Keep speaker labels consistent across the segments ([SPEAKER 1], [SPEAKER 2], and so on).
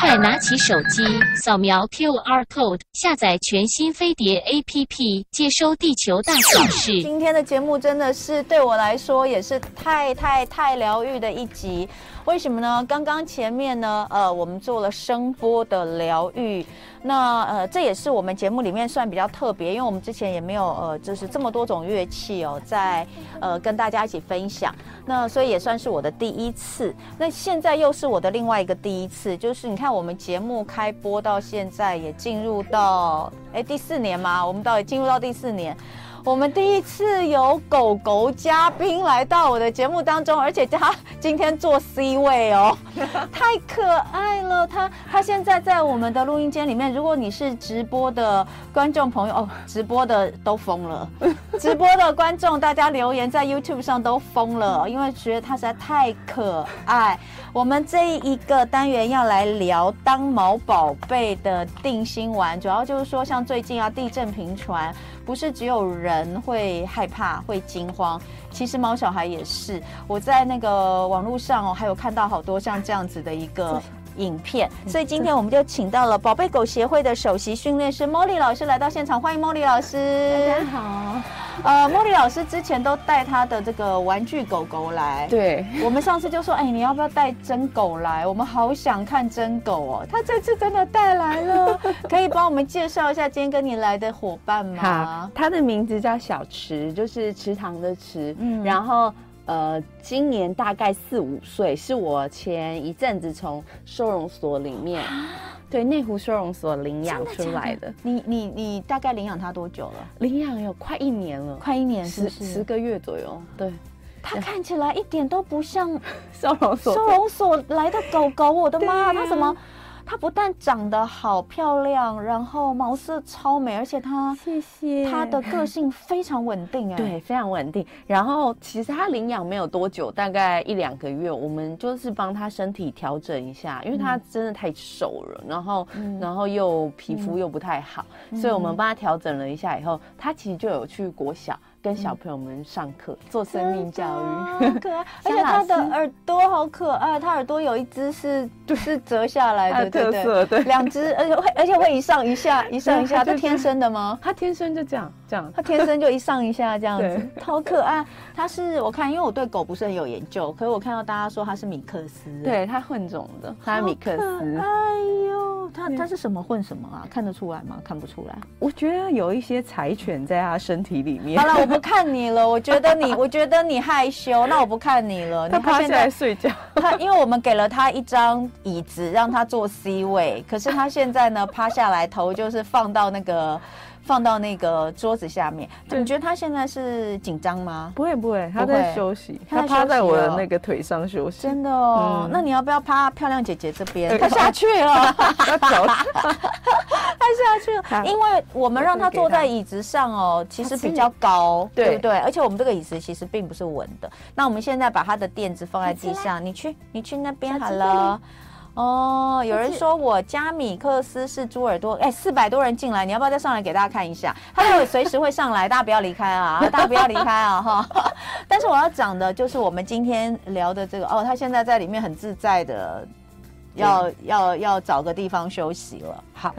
[SPEAKER 1] 快拿起手机，扫描 QR code，下载全新飞碟 APP，接收地球大小事。
[SPEAKER 2] 今天的节目真的是对我来说也是太太太疗愈的一集。为什么呢？刚刚前面呢，呃，我们做了声波的疗愈，那呃，这也是我们节目里面算比较特别，因为我们之前也没有呃，就是这么多种乐器哦，在呃跟大家一起分享，那所以也算是我的第一次。那现在又是我的另外一个第一次，就是你看我们节目开播到现在也进入到哎第四年嘛，我们到底进入到第四年。我们第一次有狗狗嘉宾来到我的节目当中，而且他今天坐 C 位哦，太可爱了。他他现在在我们的录音间里面。如果你是直播的观众朋友哦，直播的都疯了，直播的观众大家留言在 YouTube 上都疯了，因为觉得他实在太可爱。我们这一个单元要来聊当毛宝贝的定心丸，主要就是说像最近啊地震频传。不是只有人人会害怕、会惊慌，其实猫小孩也是。我在那个网络上哦，还有看到好多像这样子的一个影片，所以今天我们就请到了宝贝狗协会的首席训练师 Molly 老师来到现场，欢迎 Molly 老师。
[SPEAKER 3] 大家好。
[SPEAKER 2] 呃，茉莉老师之前都带他的这个玩具狗狗来。
[SPEAKER 3] 对，
[SPEAKER 2] 我们上次就说，哎，你要不要带真狗来？我们好想看真狗哦。他这次真的带来了，可以帮我们介绍一下今天跟你来的伙伴吗？
[SPEAKER 3] 好，他的名字叫小池，就是池塘的池。嗯，然后呃，今年大概四五岁，是我前一阵子从收容所里面。对，内湖收容所领养出来的。
[SPEAKER 2] 的的你你你大概领养它多久了？
[SPEAKER 3] 领养有快一年了，
[SPEAKER 2] 快一年
[SPEAKER 3] 十十个月左右。对，
[SPEAKER 2] 它看起来一点都不像
[SPEAKER 3] 收容所
[SPEAKER 2] 收容所来的狗狗，我的妈，它怎么？它不但长得好漂亮，然后毛色超美，而且它，谢谢，它的个性非常稳定哎，
[SPEAKER 3] 对，非常稳定。然后其实它领养没有多久，大概一两个月，我们就是帮它身体调整一下，因为它真的太瘦了，然后、嗯、然后又皮肤又不太好，嗯、所以我们帮它调整了一下以后，它其实就有去国小。跟小朋友们上课、嗯、做生命教育，
[SPEAKER 2] 好可爱，而且他的耳朵好可爱，他耳朵有一只是就是折下来的，
[SPEAKER 3] 对对对，
[SPEAKER 2] 两只，而且会而且会一上一下，一上一下，是天生的吗？
[SPEAKER 3] 他天生就这样，这样，
[SPEAKER 2] 他天生就一上一下这样子，好可爱。他是我看，因为我对狗不是很有研究，可是我看到大家说他是米克斯，
[SPEAKER 3] 对，他混种的，他是米克斯，
[SPEAKER 2] 哎呦，他他是什么混什么啊？看得出来吗？看不出来。
[SPEAKER 3] 我觉得有一些柴犬在他身体里面。
[SPEAKER 2] 好了，我不看你了，我觉得你，我觉得你害羞，那我不看你了。
[SPEAKER 3] 他趴下来睡觉。
[SPEAKER 2] 他因为我们给了他一张椅子让他坐 C 位，可是他现在呢 趴下来，头就是放到那个。放到那个桌子下面，你觉得他现在是紧张吗？
[SPEAKER 3] 不会不会，他在休息，他趴在我的那个腿上休息。
[SPEAKER 2] 真的哦，那你要不要趴漂亮姐姐这边？他下去了，他 下去了，因为我们让他坐在椅子上哦，其实比较高，对。不对？而且我们这个椅子其实并不是稳的。那我们现在把他的垫子放在地上，你去你去那边好了。哦，有人说我加米克斯是猪耳朵，哎，四百多人进来，你要不要再上来给大家看一下？他会随时会上来，大家不要离开啊，大家不要离开啊，哈。但是我要讲的就是我们今天聊的这个哦，他现在在里面很自在的，要要要找个地方休息了。好，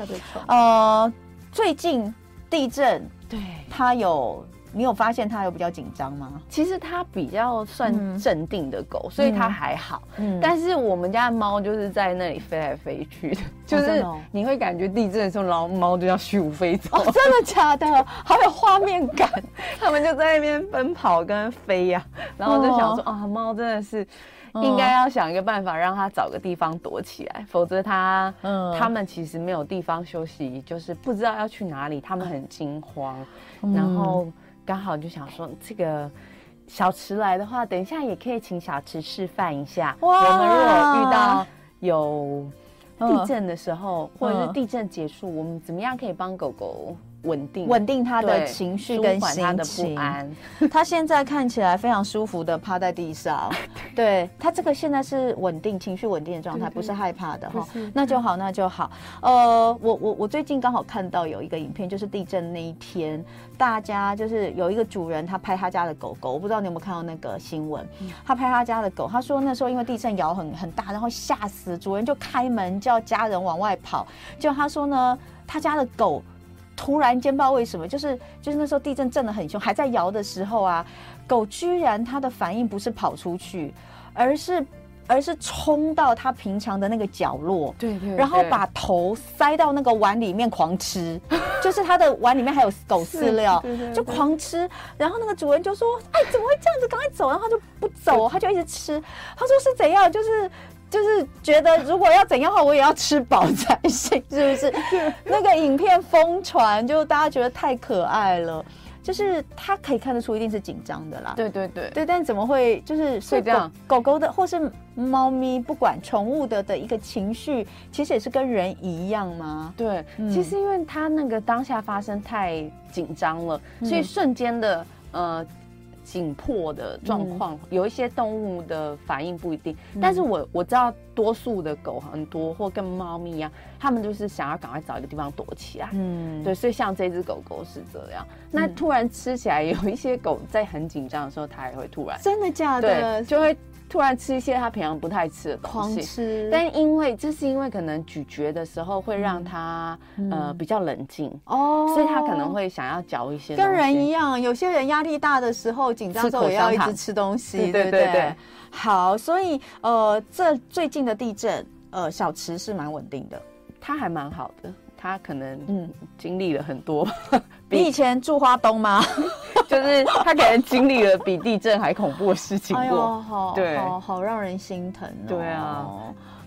[SPEAKER 2] 呃，最近地震，对，他有。你有发现它有比较紧张吗？
[SPEAKER 3] 其实它比较算镇定的狗，嗯、所以它还好。嗯，但是我们家的猫就是在那里飞来飞去的，就是你会感觉地震的时候，然后猫就要虚无飞走。
[SPEAKER 2] 哦，真的假的？好有画面感。
[SPEAKER 3] 他们就在那边奔跑跟飞呀、啊，然后就想说、哦、啊，猫真的是应该要想一个办法让它找个地方躲起来，否则它嗯，他们其实没有地方休息，就是不知道要去哪里，他们很惊慌，嗯、然后。刚好就想说，这个小池来的话，等一下也可以请小池示范一下。哇我们如果遇到有地震的时候，嗯、或者是地震结束，我们怎么样可以帮狗狗稳定
[SPEAKER 2] 稳定他的情绪跟心情。他的不安。他现在看起来非常舒服的趴在地上，对他这个现在是稳定情绪稳定的状态，不是害怕的哈。那就好，那就好。呃，我我我最近刚好看到有一个影片，就是地震那一天，大家就是有一个主人他拍他家的狗狗，我不知道你有没有看到那个新闻？他拍他家的狗，他说那时候因为地震摇很很大，然后吓死主人，就开门叫家人往外跑。就他说呢，他家的狗。突然间不知道为什么，就是就是那时候地震震得很凶，还在摇的时候啊，狗居然它的反应不是跑出去，而是而是冲到它平常的那个角落，
[SPEAKER 3] 对，对对，
[SPEAKER 2] 然后把头塞到那个碗里面狂吃，就是它的碗里面还有狗饲料，对对对对，就狂吃。然后那个主人就说：“哎，怎么会这样子？赶快走！”然后他就不走，他就一直吃。他说是怎样？就是。就是觉得如果要怎样的话，我也要吃饱才行，是不是？那个影片疯传，就大家觉得太可爱了。就是他可以看得出一定是紧张的啦。
[SPEAKER 3] 对对对
[SPEAKER 2] 对，但怎么会就是所以这样？狗狗的或是猫咪，不管宠物的的一个情绪，其实也是跟人一样吗？
[SPEAKER 3] 对，嗯、其实因为他那个当下发生太紧张了，所以瞬间的呃。紧迫的状况，嗯、有一些动物的反应不一定，嗯、但是我我知道多数的狗很多，或跟猫咪一样，他们就是想要赶快找一个地方躲起来。嗯，对，所以像这只狗狗是这样。那突然吃起来，有一些狗在很紧张的时候，它也会突然
[SPEAKER 2] 真的假的？
[SPEAKER 3] 对，就会。突然吃一些他平常不太吃的东西，
[SPEAKER 2] 狂吃。
[SPEAKER 3] 但因为这是因为可能咀嚼的时候会让他、嗯、呃比较冷静哦，所以他可能会想要嚼一些。
[SPEAKER 2] 跟人一样，有些人压力大的时候紧张的时候也要一直吃东西，对对对，对，对。好，所以呃，这最近的地震，呃，小池是蛮稳定的，
[SPEAKER 3] 他还蛮好的。他可能嗯经历了很多，
[SPEAKER 2] 你以前住花东吗？
[SPEAKER 3] 就是他可能经历了比地震还恐怖的事情过，哎、
[SPEAKER 2] 好对，好好让人心疼哦。
[SPEAKER 3] 对啊，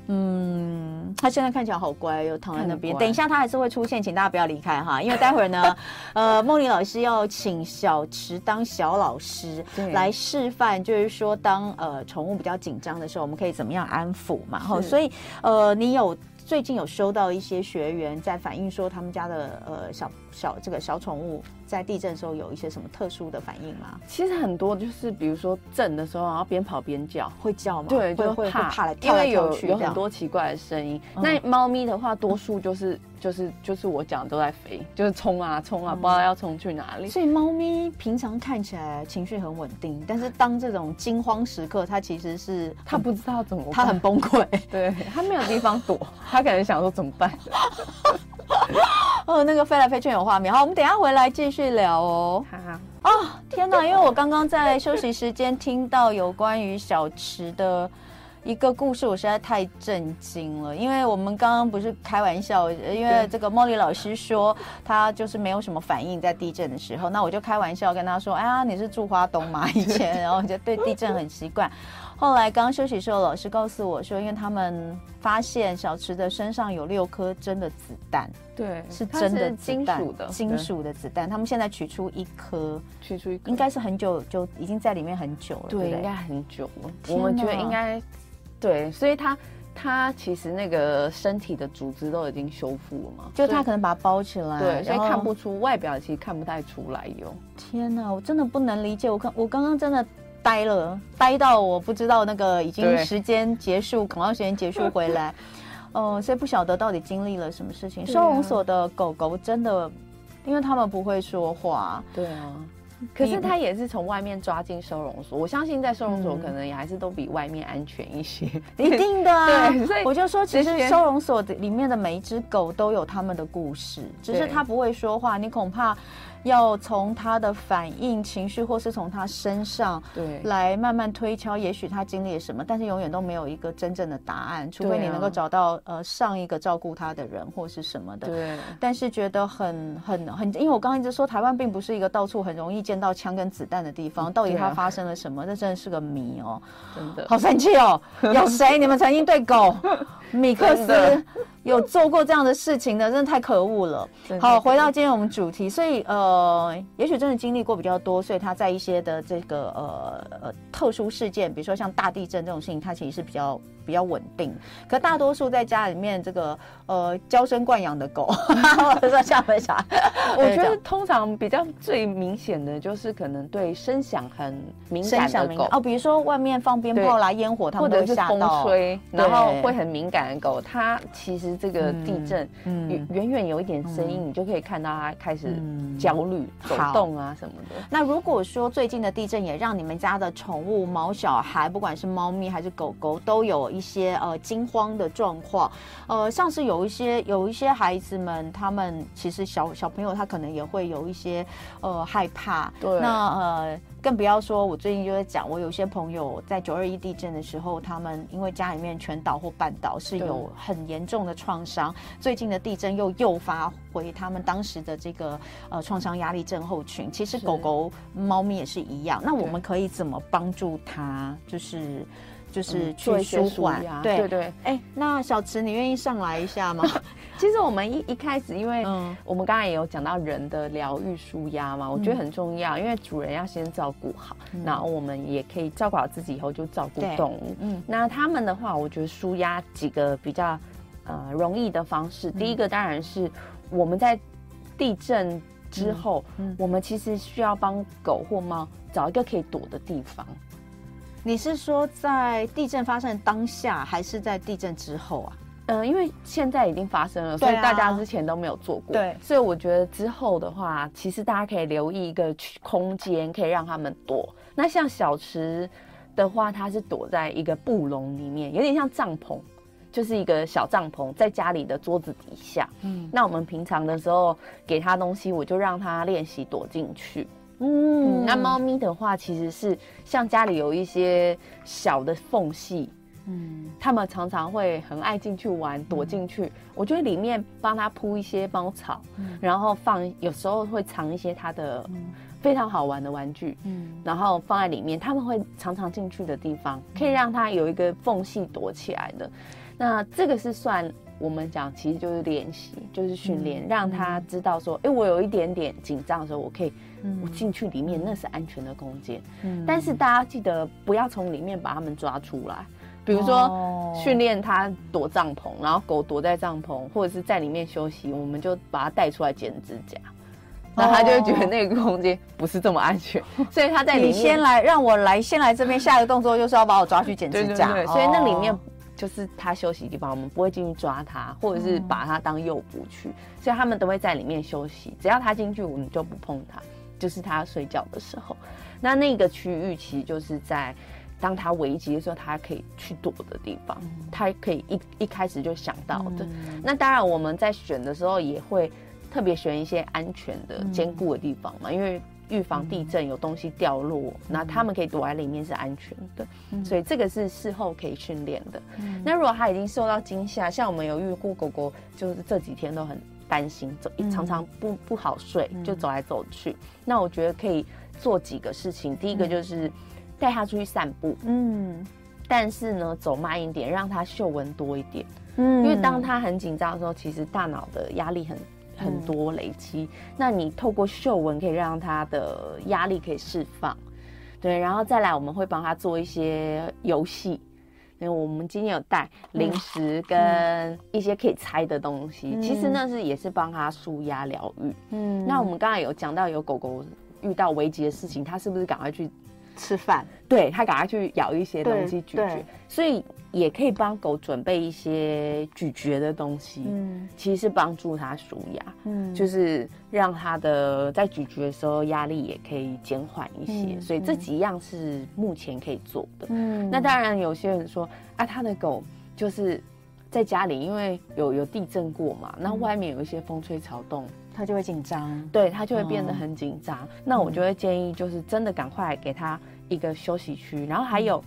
[SPEAKER 2] 嗯，他现在看起来好乖，又躺在那边。等一下他还是会出现，请大家不要离开哈，因为待会儿呢，呃，梦玲老师要请小池当小老师来示范，就是说当呃宠物比较紧张的时候，我们可以怎么样安抚嘛？哈，所以呃，你有。最近有收到一些学员在反映说，他们家的呃小小这个小宠物在地震的时候有一些什么特殊的反应吗？
[SPEAKER 3] 其实很多就是比如说震的时候，然后边跑边叫，
[SPEAKER 2] 会叫吗？
[SPEAKER 3] 对，就会怕，
[SPEAKER 2] 怕来跳来跳去，
[SPEAKER 3] 因为有有很多奇怪的声音。嗯、那猫咪的话，多数就是。就是就是我讲的都在飞，就是冲啊冲啊，不知道要冲去哪里。
[SPEAKER 2] 所以猫咪平常看起来情绪很稳定，但是当这种惊慌时刻，它其实是
[SPEAKER 3] 它不知道怎么，
[SPEAKER 2] 它很崩溃，
[SPEAKER 3] 对，它没有地方躲，它可能想说怎么办？
[SPEAKER 2] 哦，那个飞来飞去有画面，好，我们等一下回来继续聊哦。
[SPEAKER 3] 好，
[SPEAKER 2] 哦，天哪，因为我刚刚在休息时间听到有关于小池的。一个故事，我实在太震惊了，因为我们刚刚不是开玩笑，因为这个茉莉老师说她就是没有什么反应在地震的时候，那我就开玩笑跟她说：“哎呀，你是住花东吗？以前，然后就对地震很习惯。”后来刚休息的时候，老师告诉我说，因为他们发现小池的身上有六颗真的子弹，
[SPEAKER 3] 对，
[SPEAKER 2] 是真的
[SPEAKER 3] 金属的
[SPEAKER 2] 金属的子弹，他们现在取出一颗，
[SPEAKER 3] 取出一颗，
[SPEAKER 2] 应该是很久就已经在里面很久了，对，对对
[SPEAKER 3] 应该很久了，我们觉得应该。对，所以他他其实那个身体的组织都已经修复了嘛，
[SPEAKER 2] 就他可能把它包起来，
[SPEAKER 3] 对，所以看不出外表，其实看不太出来哟。
[SPEAKER 2] 天哪，我真的不能理解，我看我刚刚真的呆了，呆到我不知道那个已经时间结束，广告时间结束回来，哦、呃，所以不晓得到底经历了什么事情。收容所的狗狗真的，因为他们不会说话，
[SPEAKER 3] 对啊。可是他也是从外面抓进收容所，我相信在收容所可能也还是都比外面安全一些，
[SPEAKER 2] 一定的啊。对，所以我就说，其实收容所里面的每一只狗都有他们的故事，只是它不会说话，你恐怕。要从他的反应、情绪，或是从他身上，对，来慢慢推敲，也许他经历了什么，但是永远都没有一个真正的答案，除非你能够找到呃上一个照顾他的人或是什么的。对。但是觉得很很很，因为我刚刚一直说台湾并不是一个到处很容易见到枪跟子弹的地方，到底它发生了什么？这真的是个谜哦，
[SPEAKER 3] 真的。
[SPEAKER 2] 好生气哦！有谁？你们曾经对狗 米克斯有做过这样的事情的，真的太可恶了。好，回到今天我们主题，所以呃，也许真的经历过比较多，所以他在一些的这个呃呃特殊事件，比如说像大地震这种事情，他其实是比较比较稳定。可大多数在家里面这个呃娇生惯养的狗，或者说像为啥？
[SPEAKER 3] 我觉得通常比较最明显的就是可能对声响很敏感的狗哦，
[SPEAKER 2] 比如说外面放鞭炮啦、烟火，
[SPEAKER 3] 或者是风吹，然后会很敏感的狗，它其实。这个地震，嗯，远远有一点声音，你就可以看到它开始焦虑、走动啊什么的。
[SPEAKER 2] 那如果说最近的地震也让你们家的宠物毛小孩，不管是猫咪还是狗狗，都有一些呃惊慌的状况，呃，像是有一些有一些孩子们，他们其实小小朋友他可能也会有一些呃害怕。
[SPEAKER 3] 对，
[SPEAKER 2] 那呃。更不要说，我最近就在讲，我有些朋友在九二一地震的时候，他们因为家里面全倒或半倒，是有很严重的创伤。最近的地震又诱发回他们当时的这个呃创伤压力症候群。其实狗狗、猫咪也是一样。那我们可以怎么帮助它？就是。就是去舒缓，
[SPEAKER 3] 对对对。
[SPEAKER 2] 哎，那小池，你愿意上来一下吗？
[SPEAKER 3] 其实我们一一开始，因为我们刚才也有讲到人的疗愈舒压嘛，我觉得很重要，因为主人要先照顾好，然后我们也可以照顾好自己以后就照顾动物。嗯，那他们的话，我觉得舒压几个比较呃容易的方式，第一个当然是我们在地震之后，我们其实需要帮狗或猫找一个可以躲的地方。
[SPEAKER 2] 你是说在地震发生当下，还是在地震之后啊？
[SPEAKER 3] 嗯，因为现在已经发生了，所以大家之前都没有做过。
[SPEAKER 2] 对，
[SPEAKER 3] 所以我觉得之后的话，其实大家可以留意一个空间，可以让他们躲。那像小池的话，它是躲在一个布笼里面，有点像帐篷，就是一个小帐篷，在家里的桌子底下。嗯，那我们平常的时候给他东西，我就让他练习躲进去。嗯，那猫咪的话，其实是像家里有一些小的缝隙，嗯，它们常常会很爱进去玩，躲进去。我觉得里面帮它铺一些猫草，然后放，有时候会藏一些它的非常好玩的玩具，嗯，然后放在里面，他们会常常进去的地方，可以让它有一个缝隙躲起来的。那这个是算。我们讲其实就是练习，就是训练，让他知道说，哎，我有一点点紧张的时候，我可以，我进去里面，那是安全的空间。嗯，但是大家记得不要从里面把他们抓出来，比如说训练他躲帐篷，然后狗躲在帐篷，或者是在里面休息，我们就把它带出来剪指甲，那他就会觉得那个空间不是这么安全，所以他在里面。
[SPEAKER 2] 你先来，让我来，先来这边，下一个动作就是要把我抓去剪指甲，
[SPEAKER 3] 对，所以那里面。就是他休息的地方，我们不会进去抓他，或者是把他当诱捕去，所以他们都会在里面休息。只要他进去，我们就不碰他。就是他睡觉的时候，那那个区域其实就是在当他危急的时候，他可以去躲的地方，他可以一一开始就想到的。那当然我们在选的时候也会特别选一些安全的、坚固的地方嘛，因为。预防地震有东西掉落，那他们可以躲在里面是安全的，所以这个是事后可以训练的。那如果他已经受到惊吓，像我们有遇过狗狗，就是这几天都很担心，走常常不不好睡，就走来走去。那我觉得可以做几个事情，第一个就是带他出去散步，嗯，但是呢走慢一点，让他嗅闻多一点，嗯，因为当他很紧张的时候，其实大脑的压力很。很多累积，那你透过嗅闻可以让他的压力可以释放，对，然后再来我们会帮他做一些游戏，因为我们今天有带零食跟一些可以猜的东西，嗯、其实那是也是帮他舒压疗愈。嗯，那我们刚才有讲到有狗狗遇到危机的事情，它是不是赶快去
[SPEAKER 2] 吃饭？
[SPEAKER 3] 对，它赶快去咬一些东西咀嚼，所以。也可以帮狗准备一些咀嚼的东西，嗯，其实是帮助它舒压，嗯，就是让它的在咀嚼的时候压力也可以减缓一些，嗯，所以这几样是目前可以做的，嗯，那当然有些人说啊，他的狗就是在家里，因为有有地震过嘛，那外面有一些风吹草动，
[SPEAKER 2] 它就会紧张，
[SPEAKER 3] 对，它就会变得很紧张，那我就会建议就是真的赶快给它一个休息区，然后还有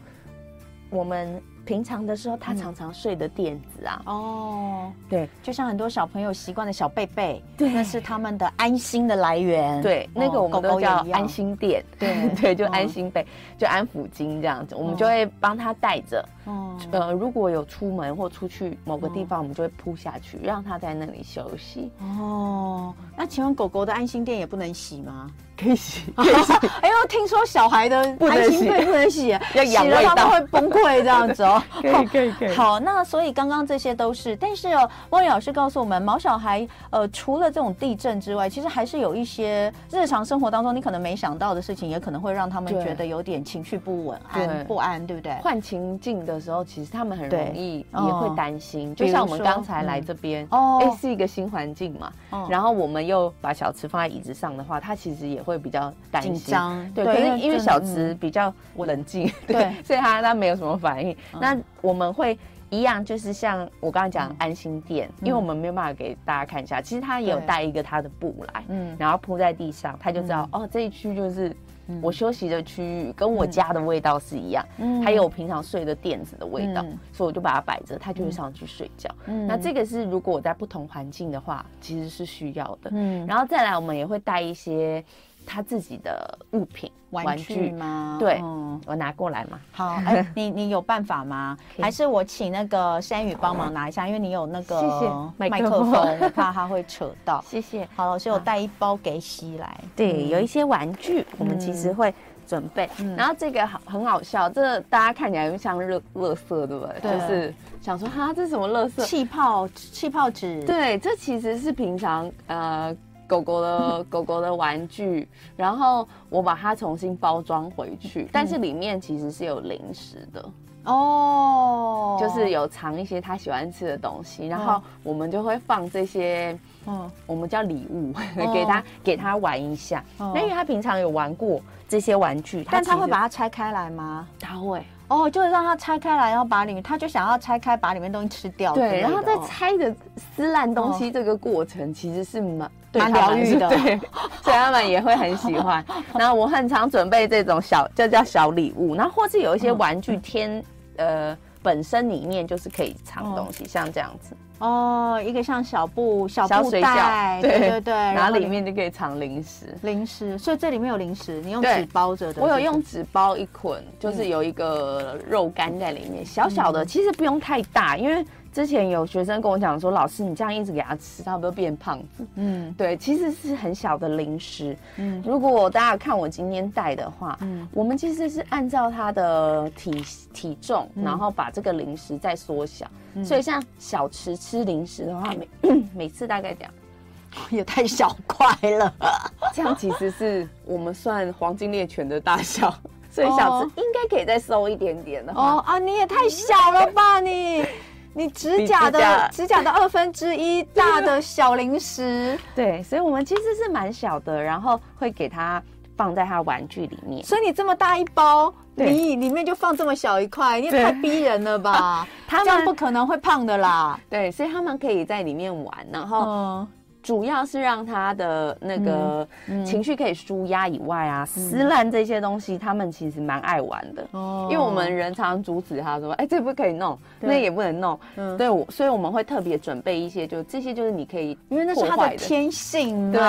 [SPEAKER 3] 我们。平常的时候，他常常睡的垫子啊，哦，对，
[SPEAKER 2] 就像很多小朋友习惯的小被被，对，那是他们的安心的来源。
[SPEAKER 3] 对，那个我们都叫安心垫，对 对，就安心被，就安抚巾这样子，我们就会帮他带着。哦，呃，如果有出门或出去某个地方，我们就会扑下去，让它在那里休息。
[SPEAKER 2] 哦，那请问狗狗的安心垫也不能洗吗？
[SPEAKER 3] 可以洗，可以洗。
[SPEAKER 2] 哎呦，听说小孩的安心垫不能洗，要
[SPEAKER 3] 养味道，
[SPEAKER 2] 他们会崩溃这样子哦。
[SPEAKER 3] 可以可以可以。
[SPEAKER 2] 好，那所以刚刚这些都是，但是哦，莫莉老师告诉我们，毛小孩呃，除了这种地震之外，其实还是有一些日常生活当中你可能没想到的事情，也可能会让他们觉得有点情绪不稳、安不安，对不对？
[SPEAKER 3] 换情境的时候，其实他们很容易也会担心。就像我们刚才来这边，哦，哎，是一个新环境嘛，然后我们又把小池放在椅子上的话，他其实也会比较担心。紧张，对，可是因为小池比较冷静，对，所以他他没有什么反应。那我们会一样，就是像我刚刚讲安心垫，因为我们没有办法给大家看一下，其实他也有带一个他的布来，嗯，然后铺在地上，他就知道哦，这一区就是我休息的区域，跟我家的味道是一样，嗯，还有我平常睡的垫子的味道，所以我就把它摆着，它就会上去睡觉。嗯，那这个是如果我在不同环境的话，其实是需要的。嗯，然后再来，我们也会带一些。他自己的物品玩具吗？对，我拿过来嘛。
[SPEAKER 2] 好，哎，你你有办法吗？还是我请那个山雨帮忙拿一下，因为你有那个麦克风，我怕他会扯到。谢谢。好，老师我带一包给西来。
[SPEAKER 3] 对，有一些玩具，我们其实会准备。然后这个很很好笑，这大家看起来就像乐乐色，对不对？就是想说，哈，这是什么乐色？
[SPEAKER 2] 气泡气泡纸。
[SPEAKER 3] 对，这其实是平常呃。狗狗的狗狗的玩具，然后我把它重新包装回去，但是里面其实是有零食的哦，就是有藏一些他喜欢吃的东西，然后我们就会放这些，嗯，我们叫礼物 给他给他玩一下。那因为他平常有玩过这些玩具，
[SPEAKER 2] 但他会把它拆开来吗？
[SPEAKER 3] 他会。
[SPEAKER 2] 哦，就是让他拆开来，然后把里面，他就想要拆开，把里面东西吃掉。
[SPEAKER 3] 对，然后在拆的撕烂东西这个过程，其实是蛮
[SPEAKER 2] 蛮疗愈的，
[SPEAKER 3] 对，所以他们也会很喜欢。然后我很常准备这种小，就叫小礼物，然后或是有一些玩具天，呃，本身里面就是可以藏东西，像这样子。
[SPEAKER 2] 哦，一个像小布小布袋，对对对，
[SPEAKER 3] 然后里面就可以藏零食，
[SPEAKER 2] 零食，所以这里面有零食，你用纸包着的。
[SPEAKER 3] 我有用纸包一捆，就是有一个肉干在里面，小小的，其实不用太大，因为之前有学生跟我讲说，老师你这样一直给他吃，他会不会变胖子？嗯，对，其实是很小的零食。嗯，如果大家看我今天带的话，嗯，我们其实是按照他的体体重，然后把这个零食再缩小。所以像小吃吃零食的话，每 每次大概这样，
[SPEAKER 2] 也太小块了。
[SPEAKER 3] 这样其实是我们算黄金猎犬的大小，所以小池应该可以再收一点点的。哦
[SPEAKER 2] 啊，你也太小了吧你！你指甲的指甲的二分之一大的小零食。
[SPEAKER 3] 对，所以我们其实是蛮小的，然后会给它放在它玩具里面。
[SPEAKER 2] 所以你这么大一包。你里面就放这么小一块，你也太逼人了吧？他们不可能会胖的啦。
[SPEAKER 3] 对，所以他们可以在里面玩，然后主要是让他的那个情绪可以舒压以外啊，撕烂这些东西，他们其实蛮爱玩的。哦，因为我们人常常阻止他说：“哎，这不可以弄，那也不能弄。”对，所以我们会特别准备一些，就这些就是你可以，
[SPEAKER 2] 因为那是他的天性，
[SPEAKER 3] 对，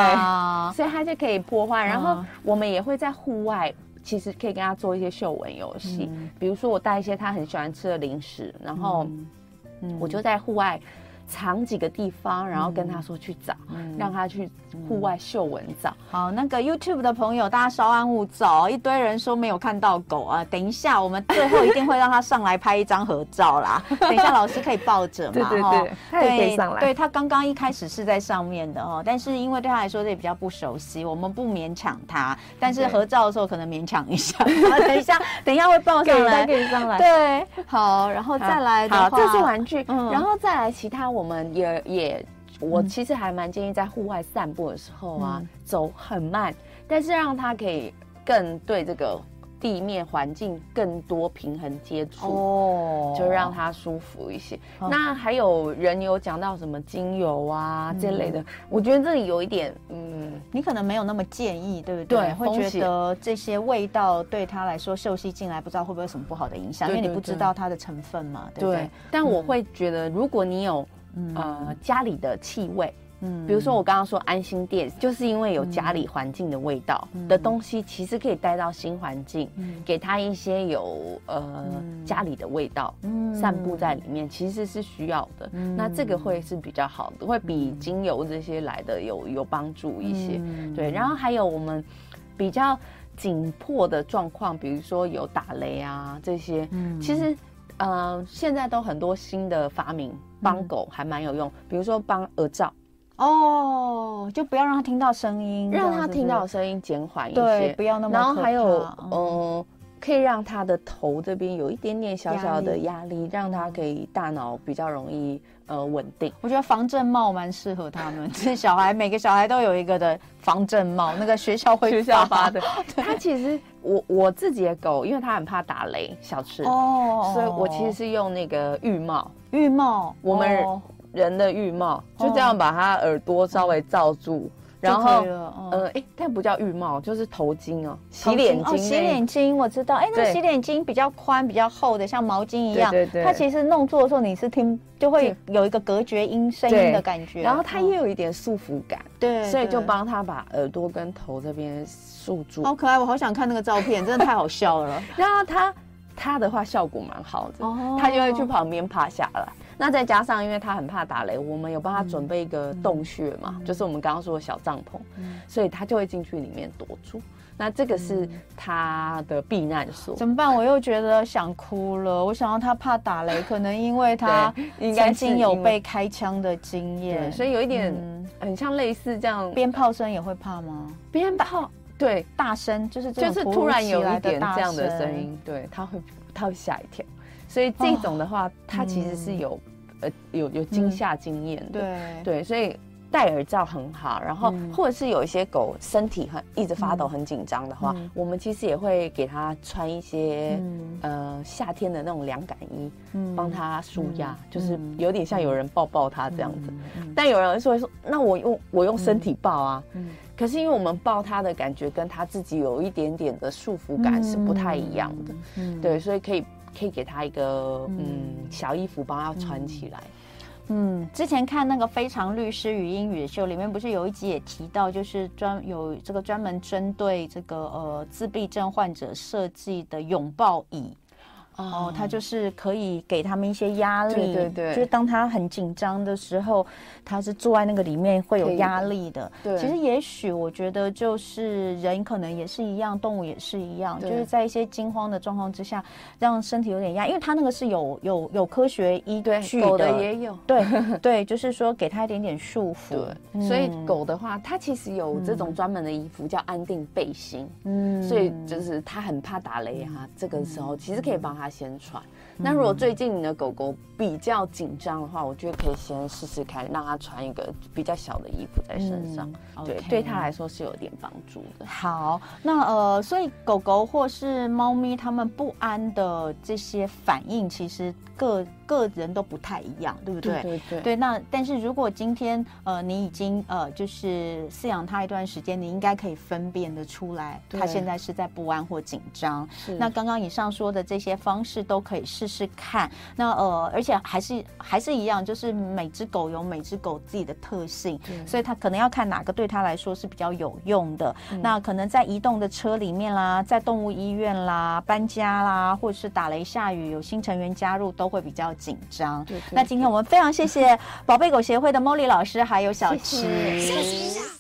[SPEAKER 3] 所以他就可以破坏。然后我们也会在户外。其实可以跟他做一些嗅闻游戏，嗯、比如说我带一些他很喜欢吃的零食，然后我就在户外。藏几个地方，然后跟他说去找，嗯、让他去户外嗅闻找。
[SPEAKER 2] 好，那个 YouTube 的朋友，大家稍安勿躁，一堆人说没有看到狗啊。等一下，我们最后一定会让他上来拍一张合照啦。等一下，老师可以抱着嘛？对对对，
[SPEAKER 3] 他也可以上来。
[SPEAKER 2] 对，他刚刚一开始是在上面的哦，但是因为对他来说这也比较不熟悉，我们不勉强他。但是合照的时候可能勉强一下。等一下，等一下会抱上来，
[SPEAKER 3] 可以上来。
[SPEAKER 2] 对，好，然后再来的话，
[SPEAKER 3] 好，这是玩具，嗯、然后再来其他。我们也也，我其实还蛮建议在户外散步的时候啊，嗯、走很慢，但是让他可以更对这个地面环境更多平衡接触哦，就让他舒服一些。哦、那还有人有讲到什么精油啊、嗯、这类的，我觉得这里有一点，嗯，
[SPEAKER 2] 你可能没有那么建议，对不对？对，会觉得这些味道对他来说嗅吸进来，不知道会不会有什么不好的影响，对对对，因为你不知道它的成分嘛，对不对？对，
[SPEAKER 3] 但我会觉得，如果你有。呃，家里的气味。嗯，比如说我刚刚说安心店，就是因为有家里环境的味道的东西，其实可以带到新环境，给他一些有呃家里的味道，嗯。散布在里面，其实是需要的。那这个会是比较好的，会比精油这些来的有有帮助一些。对，然后还有我们比较紧迫的状况，比如说有打雷啊这些，嗯。其实呃现在都很多新的发明，帮狗还蛮有用，比如说帮耳罩。
[SPEAKER 2] 哦，就不要让它听到声音，
[SPEAKER 3] 让它听到声音减缓一些，
[SPEAKER 2] 对，不要那么。
[SPEAKER 3] 然后还有，嗯、呃，可以让他的头这边有一点点小小的压力，压力让他可以大脑比较容易呃稳定。
[SPEAKER 2] 我觉得防震帽蛮适合他们，这小孩每个小孩都有一个的防震帽，那个学校会
[SPEAKER 3] 学校发的。他其实我我自己的狗，因为它很怕打雷，小池哦，所以我其实是用那个浴帽，
[SPEAKER 2] 浴帽，
[SPEAKER 3] 我们。哦。人的浴帽就这样把它耳朵稍微罩住，然后呃，哎，但不叫浴帽，就是头巾哦，洗脸巾。
[SPEAKER 2] 洗脸巾我知道，哎，那个洗脸巾比较宽、比较厚的，像毛巾一样。对对。它其实弄做的时候，你是听就会有一个隔绝音声音的感觉，
[SPEAKER 3] 然后它也有一点束缚感。对。所以就帮他把耳朵跟头这边束住。
[SPEAKER 2] 好可爱，我好想看那个照片，真的太好笑了。
[SPEAKER 3] 然后它它的话效果蛮好的，他就会去旁边趴下来。那再加上，因为他很怕打雷，我们有帮他准备一个洞穴嘛，嗯、就是我们刚刚说的小帐篷，嗯、所以他就会进去里面躲住。那这个是他的避难所。
[SPEAKER 2] 怎么办？我又觉得想哭了。我想到他怕打雷，可能因为他 曾经有被开枪的经验，
[SPEAKER 3] 所以有一点很像类似这样。
[SPEAKER 2] 鞭炮声也会怕吗？
[SPEAKER 3] 鞭炮对
[SPEAKER 2] 大声，就是
[SPEAKER 3] 就是突然有一点这样的声。音，对，他会他会吓一跳。所以这种的话，他其实是有，呃，有有惊吓经验的，对。对，所以戴耳罩很好。然后或者是有一些狗身体很一直发抖、很紧张的话，我们其实也会给它穿一些呃夏天的那种凉感衣，帮它舒压，就是有点像有人抱抱它这样子。但有人会说，那我用我用身体抱啊，可是因为我们抱它的感觉跟它自己有一点点的束缚感是不太一样的，对，所以可以。可以给它一个嗯小衣服，帮它穿起来。
[SPEAKER 2] 嗯，之前看那个《非常律师与英语秀》里面，不是有一集也提到，就是专有这个专门针对这个呃自闭症患者设计的拥抱椅。哦，他就是可以给他们一些压力，对对对，就是当他很紧张的时候，他是坐在那个里面会有压力的。对，其实也许我觉得就是人可能也是一样，动物也是一样，就是在一些惊慌的状况之下，让身体有点压，因为他那个是有有有科学依据的，
[SPEAKER 3] 狗的也有，
[SPEAKER 2] 对对，就是说给他一点点束缚。
[SPEAKER 3] 对，所以狗的话，它其实有这种专门的衣服叫安定背心，嗯，所以就是它很怕打雷啊，这个时候其实可以帮它。先喘。那如果最近你的狗狗比较紧张的话，我觉得可以先试试看，让它穿一个比较小的衣服在身上，嗯、对，okay. 对它来说是有点帮助的。
[SPEAKER 2] 好，那呃，所以狗狗或是猫咪它们不安的这些反应，其实各个人都不太一样，对不对？对对对。对，那但是如果今天呃你已经呃就是饲养它一段时间，你应该可以分辨得出来，它现在是在不安或紧张。是。那刚刚以上说的这些方式都可以试。试试看，那呃，而且还是还是一样，就是每只狗有每只狗自己的特性，对所以它可能要看哪个对它来说是比较有用的。嗯、那可能在移动的车里面啦，在动物医院啦，搬家啦，或者是打雷下雨有新成员加入，都会比较紧张。对对对，那今天我们非常谢谢宝贝狗协会的 Molly 老师，还有小池。谢谢谢谢